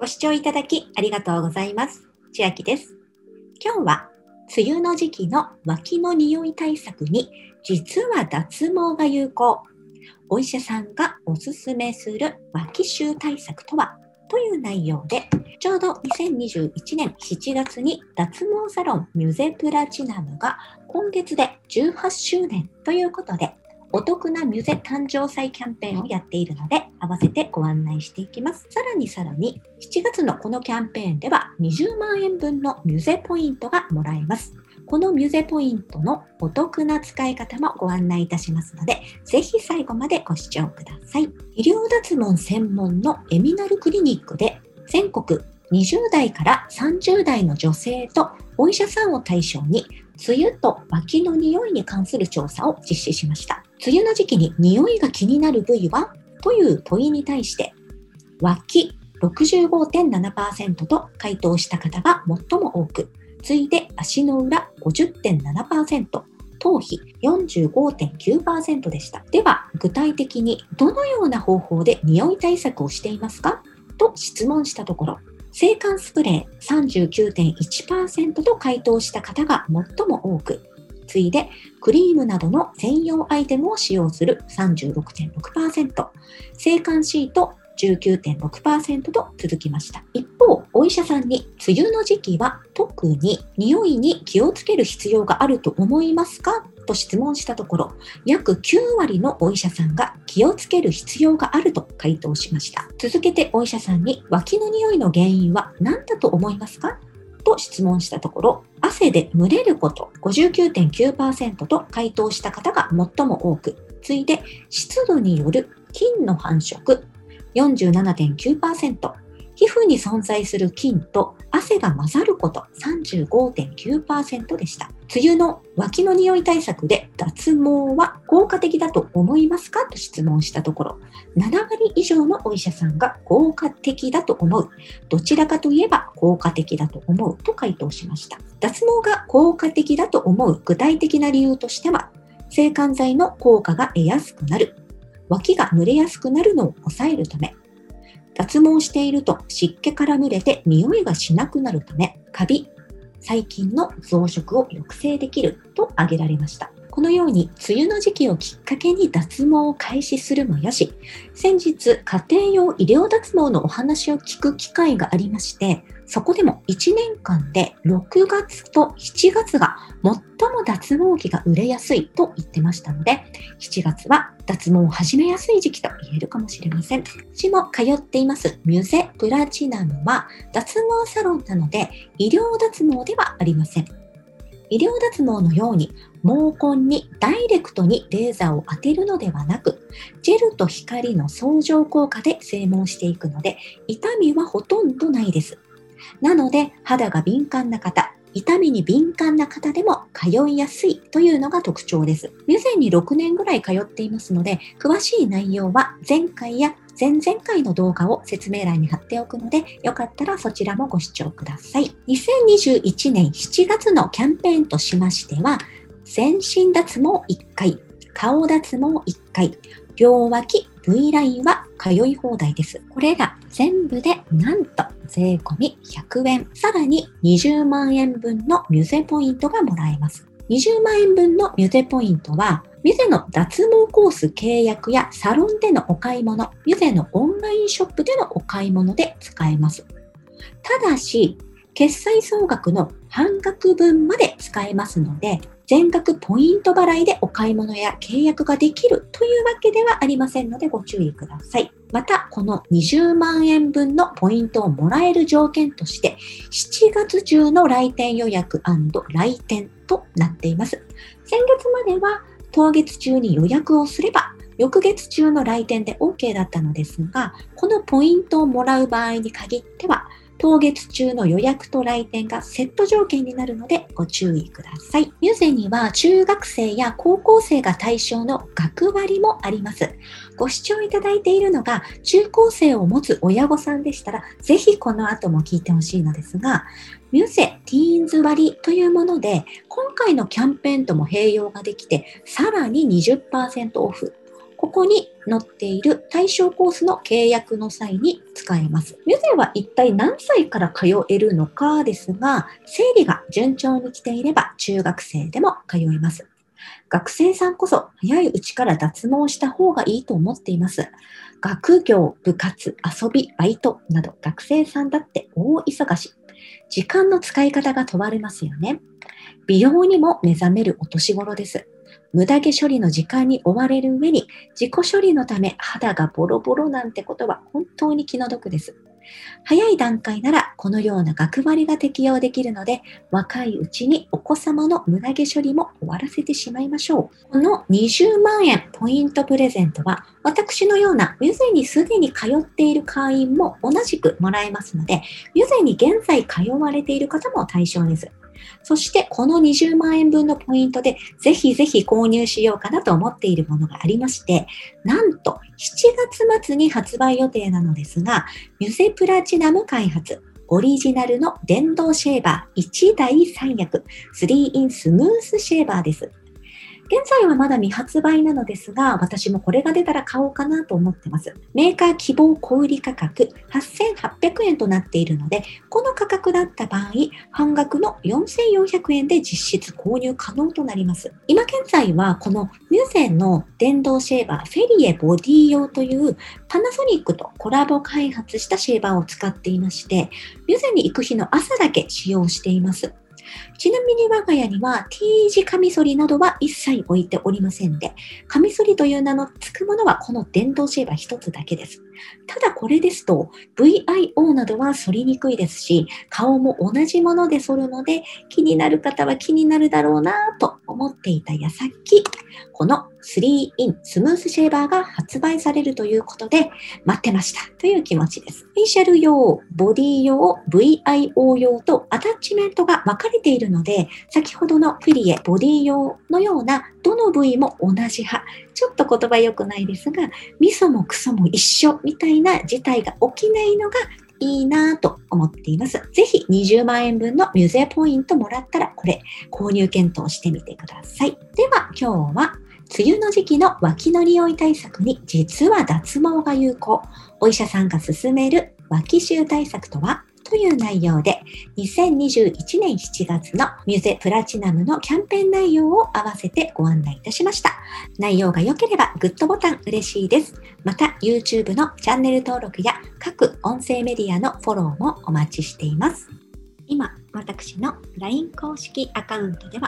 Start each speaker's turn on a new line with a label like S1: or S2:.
S1: ご視聴いただきありがとうございます。千秋です。今日は梅雨の時期の脇の匂い対策に実は脱毛が有効。お医者さんがおすすめする脇臭対策とは？という内容で、ちょうど2021年7月に脱毛サロンミュゼプラチナムが今月で18周年ということで、お得なミュゼ誕生祭キャンペーンをやっているので、合わせてご案内していきます。さらにさらに、7月のこのキャンペーンでは20万円分のミュゼポイントがもらえます。このミュゼポイントのお得な使い方もご案内いたしますので、ぜひ最後までご視聴ください。医療脱毛専門のエミナルクリニックで全国20代から30代の女性とお医者さんを対象に梅雨と脇の匂いに関する調査を実施しました。梅雨の時期に匂いが気になる部位は？という問いに対して、脇65.7%と回答した方が最も多く、次いで足の裏50.7%、頭皮45.9%でした。では、具体的にどのような方法で匂い対策をしていますか？と質問したところ、制汗スプレー39.1%と回答した方が最も多く、次いでクリームなどの専用アイテムを使用する36.6%、制汗シート19.6%と続きました。一方、お医者さんに梅雨の時期は特に匂いに気をつける必要があると思いますか？と質問したところ、約9割のお医者さんが気をつける必要があると回答しました。続けてお医者さんに脇の匂いの原因は何だと思いますか？と質問したところ、汗で蒸れること59.9%と回答した方が最も多く、次いで湿度による菌の繁殖47.9%、皮膚に存在する菌と汗が混ざること35.9%でした。梅雨の脇の匂い対策で脱毛は効果的だと思いますか？と質問したところ、7割以上のお医者さんが効果的だと思う。どちらかといえば効果的だと思うと回答しました。脱毛が効果的だと思う具体的な理由としては、制汗剤の効果が得やすくなる。脇が蒸れやすくなるのを抑えるため、脱毛していると湿気から蒸れて匂いがしなくなるため、カビ、細菌の増殖を抑制できると挙げられました。このように梅雨の時期をきっかけに脱毛を開始するもよし、先日家庭用医療脱毛のお話を聞く機会がありまして、そこでも1年間で6月と7月が最も脱毛期が売れやすいと言ってましたので、7月は脱毛を始めやすい時期と言えるかもしれません。私も通っていますミュゼプラチナムは脱毛サロンなので医療脱毛ではありません。医療脱毛のように毛根にダイレクトにレーザーを当てるのではなく、ジェルと光の相乗効果で整毛していくので、痛みはほとんどないです。なので、肌が敏感な方、痛みに敏感な方でも通いやすいというのが特徴です。ミュゼに6年ぐらい通っていますので、詳しい内容は前回や前々回の動画を説明欄に貼っておくので、よかったらそちらもご視聴ください。2021年7月のキャンペーンとしましては、全身脱毛1回、顔脱毛1回、両脇 V ラインは通い放題です。これら全部でなんと税込み100円。さらに20万円分のミュゼポイントがもらえます。20万円分のミュゼポイントは、ミュゼの脱毛コース契約やサロンでのお買い物、ミュゼのオンラインショップでのお買い物で使えます。ただし、決済総額の半額分まで使えますので、全額ポイント払いでお買い物や契約ができるというわけではありませんのでご注意ください。また、この20万円分のポイントをもらえる条件として、7月中の来店予約来店となっています。先月までは当月中に予約をすれば、翌月中の来店で OK だったのですが、このポイントをもらう場合に限っては、当月中の予約と来店がセット条件になるのでご注意ください。ミュゼには中学生や高校生が対象の学割もあります。ご視聴いただいているのが中高生を持つ親御さんでしたら、ぜひこの後も聞いてほしいのですが、ミュゼティーンズ割というもので、今回のキャンペーンとも併用ができて、さらに20%オフ。ここに載っている対象コースの契約の際に使えます。ミュゼは一体何歳から通えるのかですが、生理が順調に来ていれば中学生でも通えます。学生さんこそ早いうちから脱毛した方がいいと思っています。学業、部活、遊び、バイトなど学生さんだって大忙し。時間の使い方が問われますよね。美容にも目覚めるお年頃です。無駄毛処理の時間に追われる上に自己処理のため肌がボロボロなんてことは本当に気の毒です。早い段階ならこのような学割が適用できるので、若いうちにお子様の胸毛処理も終わらせてしまいましょう。この20万円ポイントプレゼントは、私のようなミュゼにすでに通っている会員も同じくもらえますので、ミュゼに現在通われている方も対象です。そしてこの20万円分のポイントでぜひぜひ購入しようかなと思っているものがありまして、なんと月末に発売予定なのですが、ミュゼプラチナム開発、オリジナルの電動シェーバー1台3役 3in スムースシェーバーです。現在はまだ未発売なのですが、私もこれが出たら買おうかなと思ってます。メーカー希望小売価格8800円となっているので、この価格だった場合、半額の4400円で実質購入可能となります。今現在はこのミュゼンの電動シェーバーフェリエボディ用というパナソニックとコラボ開発したシェーバーを使っていまして、ミュゼンに行く日の朝だけ使用しています。ちなみに我が家には T 字カミソリなどは一切置いておりませんで、カミソリという名の付くものはこの電動シェーバー一つだけです。ただこれですと VIO などは反りにくいですし、顔も同じもので反るので気になる方は気になるだろうなと思っていた矢先、この 3in スムースシェーバーが発売されるということで待ってましたという気持ちです。フェイシャル用、ボディ用、VIO 用とアタッチメントが分かれているので、先ほどのフィリエ、ボディ用のようなどの部位も同じ派。ちょっと言葉良くないですが、味噌もクソも一緒みたいな事態が起きないのがいいなぁと思っています。ぜひ20万円分のミュゼポイントもらったらこれ購入検討してみてください。では今日は梅雨の時期の脇の匂い対策に実は脱毛が有効。お医者さんが勧める脇臭対策とは？という内容で、2021年7月のミュゼプラチナムのキャンペーン内容を合わせてご案内いたしました。内容が良ければグッドボタン嬉しいです。また YouTube のチャンネル登録や各音声メディアのフォローもお待ちしています。今、私の LINE 公式アカウントでは、